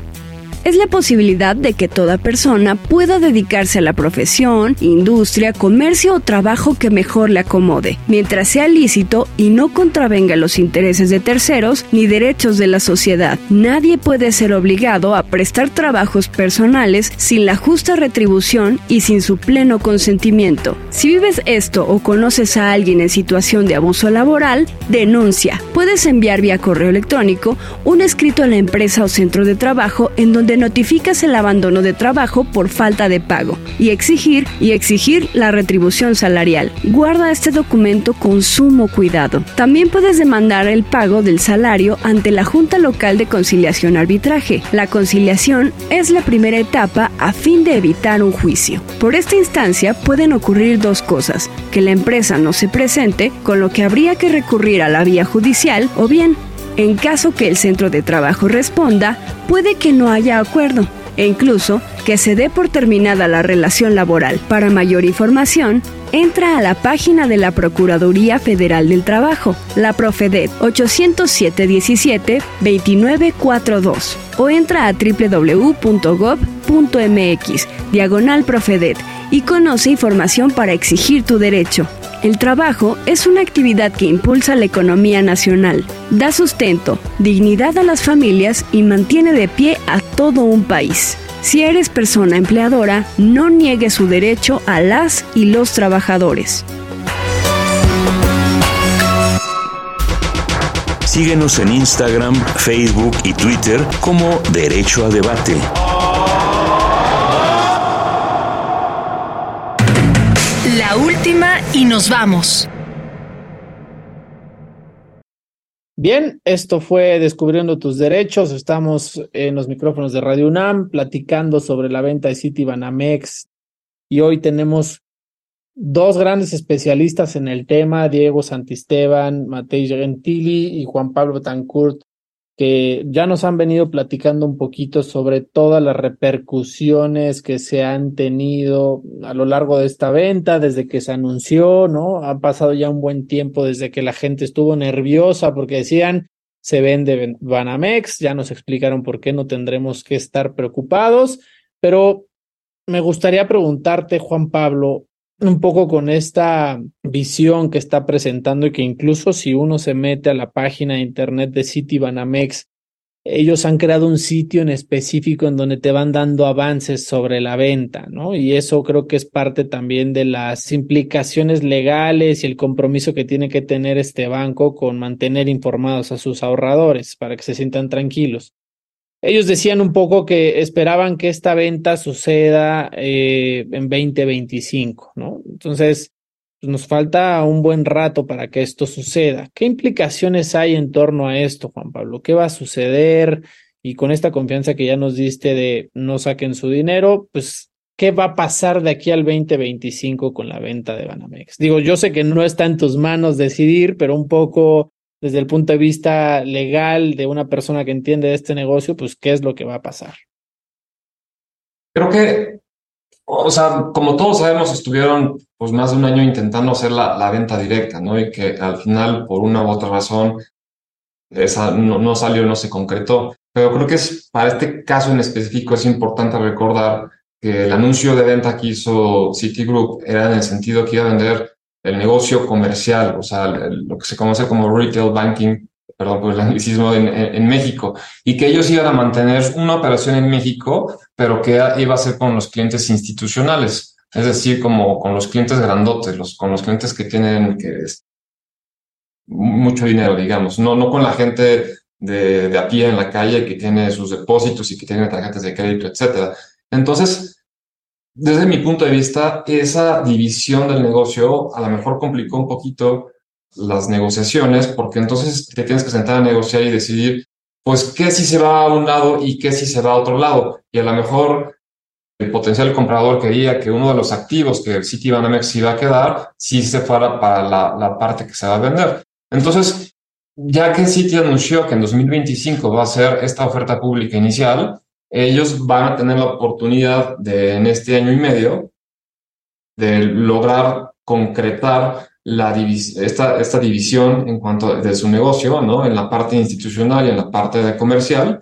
es la posibilidad de que toda persona pueda dedicarse a la profesión, industria, comercio o trabajo que mejor le acomode, mientras sea lícito y no contravenga los intereses de terceros ni derechos de la sociedad. Nadie puede ser obligado a prestar trabajos personales sin la justa retribución y sin su pleno consentimiento. Si vives esto o conoces a alguien en situación de abuso laboral, denuncia. Puedes enviar vía correo electrónico un escrito a la empresa o centro de trabajo en donde notificas el abandono de trabajo por falta de pago y exigir y exigir la retribución salarial. Guarda este documento con sumo cuidado. También puedes demandar el pago del salario ante la Junta Local de Conciliación Arbitraje. La conciliación es la primera etapa a fin de evitar un juicio. Por esta instancia pueden ocurrir dos cosas, que la empresa no se presente, con lo que habría que recurrir a la vía judicial, o bien en caso que el centro de trabajo responda, puede que no haya acuerdo e incluso que se dé por terminada la relación laboral. Para mayor información, entra a la página de la Procuraduría Federal del Trabajo, la Profedet 807 17 2942 o entra a www.gov.mx, diagonal Profedet y conoce información para exigir tu derecho. El trabajo es una actividad que impulsa la economía nacional, da sustento, dignidad a las familias y mantiene de pie a todo un país. Si eres persona empleadora, no niegues su derecho a las y los trabajadores. Síguenos en Instagram, Facebook y Twitter como Derecho a Debate. Última y nos vamos. Bien, esto fue Descubriendo tus Derechos. Estamos en los micrófonos de Radio UNAM platicando sobre la venta de City Banamex y hoy tenemos dos grandes especialistas en el tema, Diego Santisteban, Matei Gentili y Juan Pablo Betancourt, que ya nos han venido platicando un poquito sobre todas las repercusiones que se han tenido a lo largo de esta venta, desde que se anunció, ¿no? Ha pasado ya un buen tiempo desde que la gente estuvo nerviosa porque decían, se vende Banamex, ya nos explicaron por qué no tendremos que estar preocupados, pero me gustaría preguntarte, Juan Pablo, un poco con esta visión que está presentando y que incluso si uno se mete a la página de internet de Citibanamex, ellos han creado un sitio en específico en donde te van dando avances sobre la venta, ¿no? Y eso creo que es parte también de las implicaciones legales y el compromiso que tiene que tener este banco con mantener informados a sus ahorradores para que se sientan tranquilos. Ellos decían un poco que esperaban que esta venta suceda eh, en 2025, ¿no? Entonces, nos falta un buen rato para que esto suceda. ¿Qué implicaciones hay en torno a esto, Juan Pablo? ¿Qué va a suceder? Y con esta confianza que ya nos diste de no saquen su dinero, pues, ¿qué va a pasar de aquí al 2025 con la venta de Banamex? Digo, yo sé que no está en tus manos decidir, pero un poco desde el punto de vista legal de una persona que entiende de este negocio, pues qué es lo que va a pasar. Creo que, o sea, como todos sabemos, estuvieron pues más de un año intentando hacer la, la venta directa, ¿no? Y que al final, por una u otra razón, esa no, no salió, no se concretó. Pero creo que es, para este caso en específico es importante recordar que el anuncio de venta que hizo Citigroup era en el sentido que iba a vender el negocio comercial, o sea, lo que se conoce como retail banking, perdón por el [laughs] anglicismo, en, México, y que ellos iban a mantener una operación en México, pero que iba a ser con los clientes institucionales, es decir, como con los clientes grandotes, los, con los clientes que tienen que mucho dinero, digamos, no, no con la gente de, de a pie en la calle que tiene sus depósitos y que tiene tarjetas de crédito, etcétera. Entonces, desde mi punto de vista, esa división del negocio a lo mejor complicó un poquito las negociaciones, porque entonces te tienes que sentar a negociar y decidir, pues, qué si se va a un lado y qué si se va a otro lado. Y a lo mejor el potencial comprador quería que uno de los activos que Citibanamex iba a quedar, sí se fuera para la, la parte que se va a vender. Entonces, ya que Citi anunció que en 2025 va a ser esta oferta pública inicial, ellos van a tener la oportunidad de, en este año y medio, de lograr concretar esta, esta división en cuanto de su negocio, ¿no? En la parte institucional y en la parte comercial,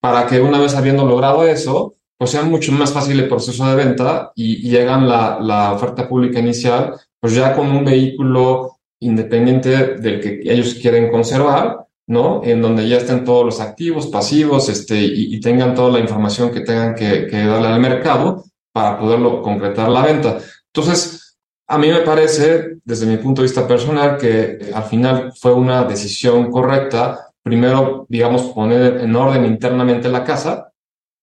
para que una vez habiendo logrado eso, pues sea mucho más fácil el proceso de venta y, y llegan la, la oferta pública inicial, pues ya con un vehículo independiente del que ellos quieren conservar ¿no? En donde ya estén todos los activos, pasivos, este, y, tengan toda la información que tengan que, darle al mercado para poderlo concretar la venta. Entonces, a mí me parece, desde mi punto de vista personal, que al final fue una decisión correcta. Primero, digamos, poner en orden internamente la casa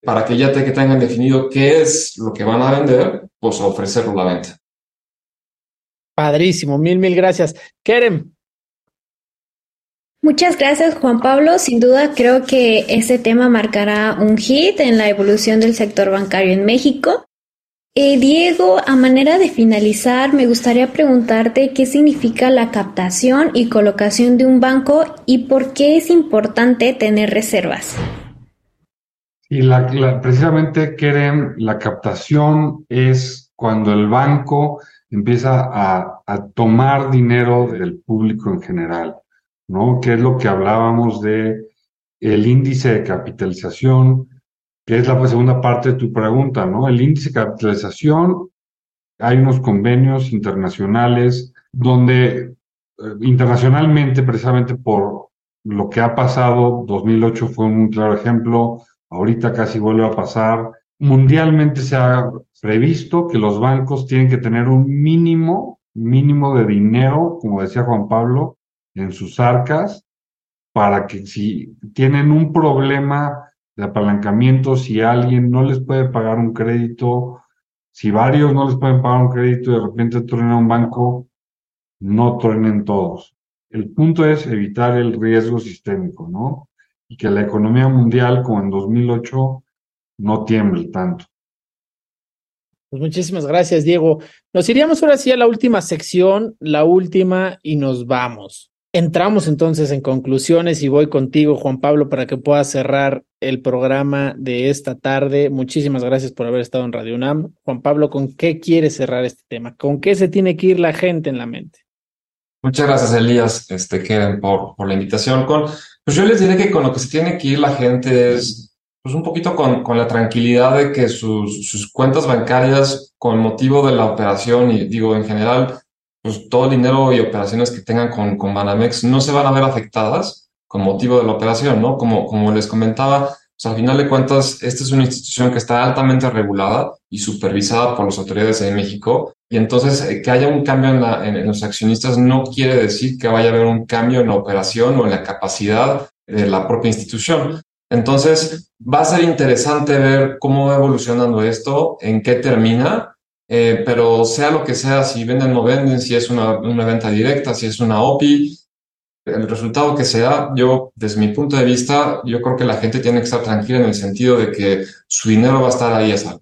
para que ya te, que tengan definido qué es lo que van a vender, pues ofrecerlo la venta. Padrísimo, mil, mil gracias. Kerem, Muchas gracias Juan Pablo. Sin duda creo que este tema marcará un hit en la evolución del sector bancario en México. Eh, Diego, a manera de finalizar, me gustaría preguntarte qué significa la captación y colocación de un banco y por qué es importante tener reservas. Y la, precisamente, Keren, la captación es cuando el banco empieza a, a tomar dinero del público en general. ¿No? Que es lo que hablábamos de el índice de capitalización, que es la segunda parte de tu pregunta, ¿no? El índice de capitalización, hay unos convenios internacionales donde eh, internacionalmente, precisamente por lo que ha pasado, 2008 fue un claro ejemplo, ahorita casi vuelve a pasar, mundialmente se ha previsto que los bancos tienen que tener un mínimo, mínimo de dinero, como decía Juan Pablo, en sus arcas, para que si tienen un problema de apalancamiento, si alguien no les puede pagar un crédito, si varios no les pueden pagar un crédito y de repente truena un banco, no truenen todos. El punto es evitar el riesgo sistémico, ¿no? Y que la economía mundial, como en 2008, no tiemble tanto. Pues muchísimas gracias, Diego. Nos iríamos ahora sí a la última sección, la última, y nos vamos. Entramos entonces en conclusiones y voy contigo, Juan Pablo, para que puedas cerrar el programa de esta tarde. Muchísimas gracias por haber estado en Radio UNAM. Juan Pablo, ¿con qué quieres cerrar este tema? ¿Con qué se tiene que ir la gente en la mente? Muchas gracias, Elías, este, Keren, por, por la invitación. Con, pues yo les diré que con lo que se tiene que ir la gente es pues un poquito con, con la tranquilidad de que sus, sus cuentas bancarias, con motivo de la operación, y digo en general, pues todo el dinero y operaciones que tengan con, con Banamex no se van a ver afectadas con motivo de la operación, ¿no? Como, como les comentaba, pues al final de cuentas, esta es una institución que está altamente regulada y supervisada por las autoridades de México. Y entonces, eh, que haya un cambio en, la, en, los accionistas no quiere decir que vaya a haber un cambio en la operación o en la capacidad de la propia institución. Entonces, va a ser interesante ver cómo va evolucionando esto, en qué termina, eh, pero sea lo que sea, si venden o no venden, si es una, una venta directa, si es una OPI, el resultado que sea, yo, desde mi punto de vista, yo creo que la gente tiene que estar tranquila en el sentido de que su dinero va a estar ahí a salvo.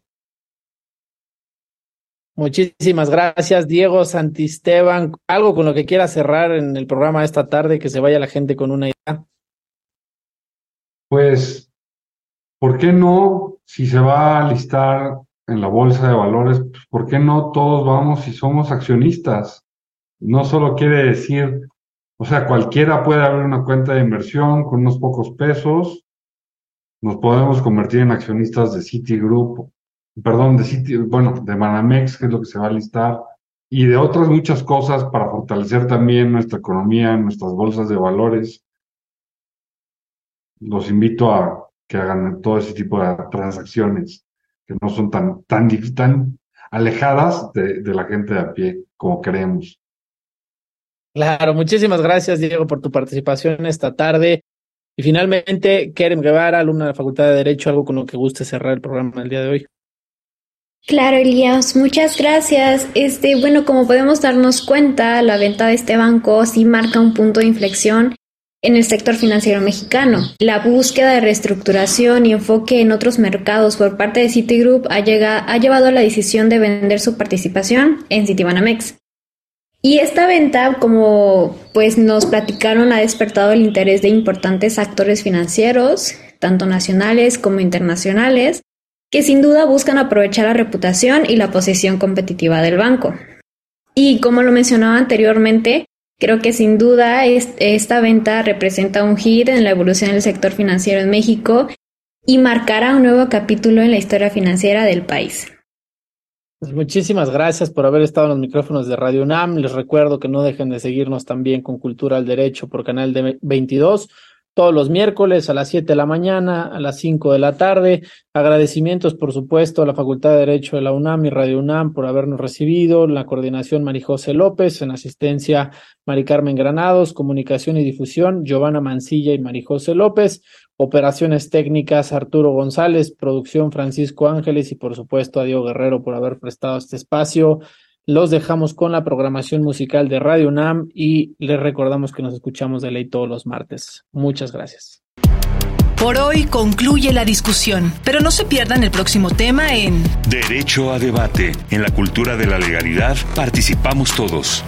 Muchísimas gracias, Diego Santisteban. Algo con lo que quiera cerrar en el programa esta tarde, que se vaya la gente con una idea. Pues, ¿por qué no? Si se va a listar en la bolsa de valores, pues, ¿por qué no todos vamos y somos accionistas? No solo quiere decir, o sea, cualquiera puede abrir una cuenta de inversión con unos pocos pesos, nos podemos convertir en accionistas de Citigroup, perdón, de Citi, bueno, de Manamex, que es lo que se va a listar, y de otras muchas cosas para fortalecer también nuestra economía, nuestras bolsas de valores. Los invito a que hagan todo ese tipo de transacciones que no son tan, tan, tan alejadas de, de la gente de a pie como creemos. Claro, muchísimas gracias, Diego, por tu participación esta tarde. Y finalmente, Keren Guevara, alumna de la Facultad de Derecho, algo con lo que guste cerrar el programa del día de hoy. Claro, Elías, muchas gracias. Este, bueno, como podemos darnos cuenta, la venta de este banco sí marca un punto de inflexión en el sector financiero mexicano. La búsqueda de reestructuración y enfoque en otros mercados por parte de Citigroup ha, ha llevado a la decisión de vender su participación en Citibanamex. Y esta venta, como pues nos platicaron, ha despertado el interés de importantes actores financieros, tanto nacionales como internacionales, que sin duda buscan aprovechar la reputación y la posición competitiva del banco. Y como lo mencionaba anteriormente, Creo que sin duda esta venta representa un hit en la evolución del sector financiero en México y marcará un nuevo capítulo en la historia financiera del país. Pues muchísimas gracias por haber estado en los micrófonos de Radio UNAM. Les recuerdo que no dejen de seguirnos también con Cultura al Derecho por canal de 22 todos los miércoles a las 7 de la mañana, a las 5 de la tarde. Agradecimientos, por supuesto, a la Facultad de Derecho de la UNAM y Radio UNAM por habernos recibido, la coordinación Marijose López, en asistencia Mari Carmen Granados, comunicación y difusión Giovanna Mancilla y Marijose López, operaciones técnicas Arturo González, producción Francisco Ángeles y por supuesto a Diego Guerrero por haber prestado este espacio. Los dejamos con la programación musical de Radio UNAM y les recordamos que nos escuchamos de ley todos los martes. Muchas gracias. Por hoy concluye la discusión, pero no se pierdan el próximo tema en Derecho a debate. En la cultura de la legalidad participamos todos.